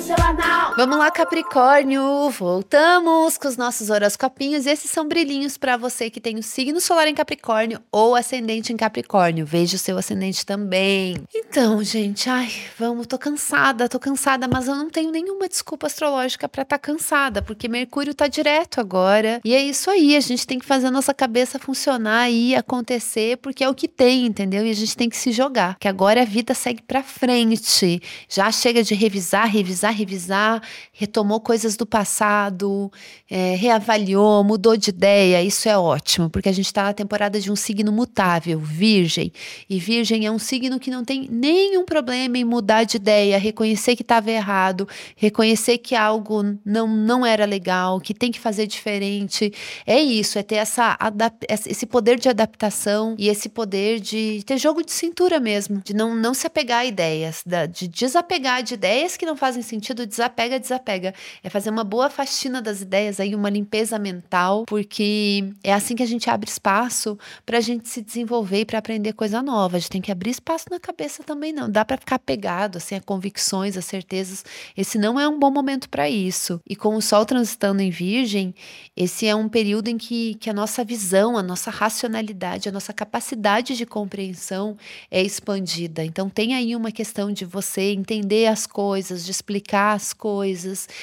seu anal. Vamos lá, Capricórnio! Voltamos com os nossos horoscopinhos. Esses são brilhinhos para você que tem o signo solar em Capricórnio ou ascendente em Capricórnio. Veja o seu ascendente também. Então, gente, ai, vamos, tô cansada, tô cansada, mas eu não tenho nenhuma desculpa astrológica para estar tá cansada, porque Mercúrio tá direto agora. E é isso aí, a gente tem que fazer a nossa cabeça funcionar e acontecer, porque é o que tem, entendeu? E a gente tem que se jogar, que agora a vida segue para frente. Já chega de revisar, revisar, revisar, retomou coisas do passado, é, reavaliou, mudou de ideia. Isso é ótimo, porque a gente está na temporada de um signo mutável, Virgem. E Virgem é um signo que não tem nenhum problema em mudar de ideia, reconhecer que estava errado, reconhecer que algo não, não era legal, que tem que fazer diferente. É isso, é ter essa, esse poder de adaptação e esse poder de ter jogo de cintura mesmo, de não, não se apegar a ideias, de desapegar de ideias que não fazem sentido, desapega, desapega. É fazer uma boa faxina das ideias aí, uma limpeza mental, porque é assim que a gente abre espaço para a gente se desenvolver e para aprender coisa nova. A gente tem que abrir espaço na cabeça também, não. Dá para ficar pegado assim a convicções, a certezas. Esse não é um bom momento para isso. E com o Sol transitando em Virgem, esse é um período em que, que a nossa visão, a nossa racionalidade, a nossa capacidade de compreensão é expandida. Então tem aí uma questão de você entender as coisas, de explicar as coisas,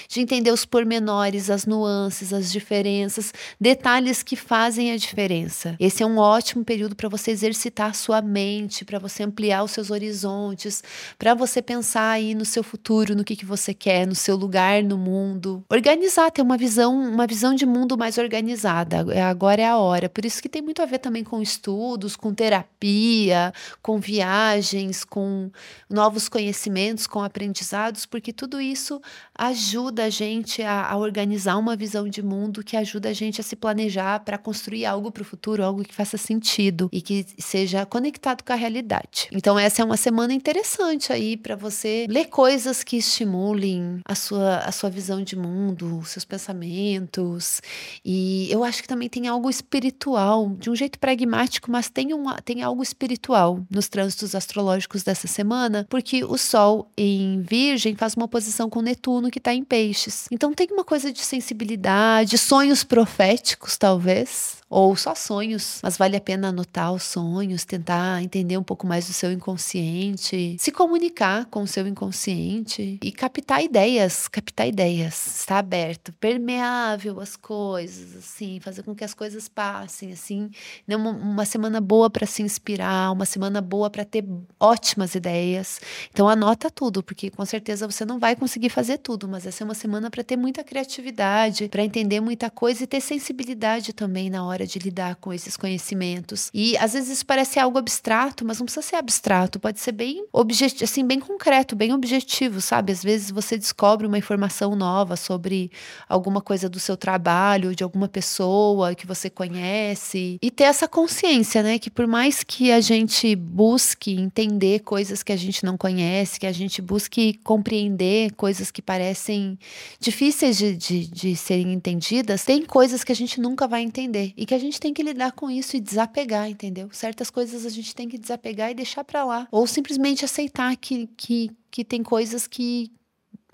de entender os pormenores, as nuances, as diferenças, detalhes que fazem a diferença. Esse é um ótimo período para você exercitar sua mente, para você ampliar os seus horizontes, para você pensar aí no seu futuro, no que, que você quer, no seu lugar no mundo. Organizar, ter uma visão, uma visão de mundo mais organizada. É, agora é a hora. Por isso que tem muito a ver também com estudos, com terapia, com viagens, com novos conhecimentos, com aprendizados, porque tudo isso ajuda a gente a, a organizar uma visão de mundo que ajuda a gente a se planejar para construir algo para o futuro, algo que faça sentido e que seja conectado com a realidade. Então essa é uma semana interessante aí para você ler coisas que estimulem a sua, a sua visão de mundo, seus pensamentos. E eu acho que também tem algo espiritual, de um jeito pragmático, mas tem, um, tem algo espiritual nos trânsitos astrológicos dessa semana, porque o Sol em Virgem faz uma oposição com Netuno que está em Peixes. Então tem uma coisa de sensibilidade, sonhos proféticos, talvez ou só sonhos, mas vale a pena anotar os sonhos, tentar entender um pouco mais do seu inconsciente, se comunicar com o seu inconsciente e captar ideias, captar ideias, estar aberto, permeável às coisas, assim, fazer com que as coisas passem, assim, né? uma, uma semana boa para se inspirar, uma semana boa para ter ótimas ideias. Então anota tudo, porque com certeza você não vai conseguir fazer tudo, mas essa é uma semana para ter muita criatividade, para entender muita coisa e ter sensibilidade também na hora hora de lidar com esses conhecimentos. E às vezes isso parece algo abstrato, mas não precisa ser abstrato, pode ser bem objetivo, assim, bem concreto, bem objetivo, sabe? Às vezes você descobre uma informação nova sobre alguma coisa do seu trabalho, de alguma pessoa que você conhece e ter essa consciência, né, que por mais que a gente busque entender coisas que a gente não conhece, que a gente busque compreender coisas que parecem difíceis de, de, de serem entendidas, tem coisas que a gente nunca vai entender e que a gente tem que lidar com isso e desapegar, entendeu? Certas coisas a gente tem que desapegar e deixar para lá. Ou simplesmente aceitar que, que, que tem coisas que,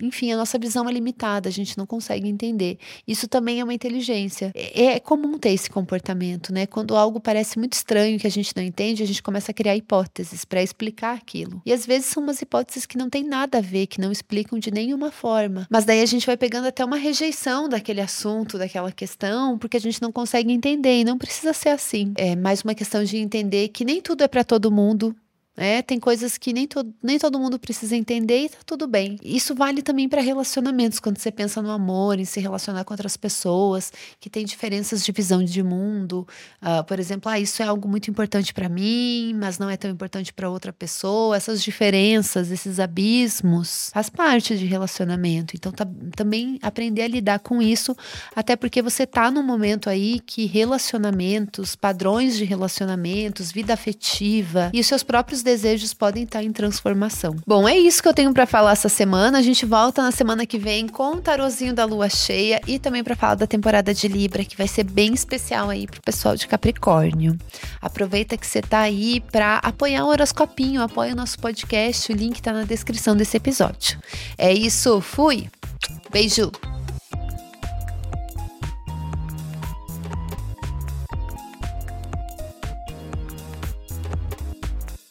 enfim, a nossa visão é limitada, a gente não consegue entender. Isso também é uma inteligência. É, é, comum ter esse comportamento, né? Quando algo parece muito estranho que a gente não entende, a gente começa a criar hipóteses para explicar aquilo. E às vezes são umas hipóteses que não tem nada a ver, que não explicam de nenhuma forma. Mas daí a gente vai pegando até uma rejeição daquele assunto, daquela questão, porque a gente não consegue entender e não precisa ser assim. É mais uma questão de entender que nem tudo é para todo mundo, é, tem coisas que nem, to nem todo mundo precisa entender e tá tudo bem. Isso vale também para relacionamentos, quando você pensa no amor, em se relacionar com outras pessoas que têm diferenças de visão de mundo. Uh, por exemplo, ah, isso é algo muito importante para mim, mas não é tão importante para outra pessoa. Essas diferenças, esses abismos, faz parte de relacionamento. Então, tá, também aprender a lidar com isso, até porque você tá num momento aí que relacionamentos, padrões de relacionamentos, vida afetiva e os seus próprios desejos podem estar em transformação. Bom, é isso que eu tenho para falar essa semana. A gente volta na semana que vem com o tarozinho da lua cheia e também para falar da temporada de Libra, que vai ser bem especial aí pro pessoal de Capricórnio. Aproveita que você tá aí para apoiar o horoscopinho, apoia o nosso podcast, o link tá na descrição desse episódio. É isso, fui. Beijo.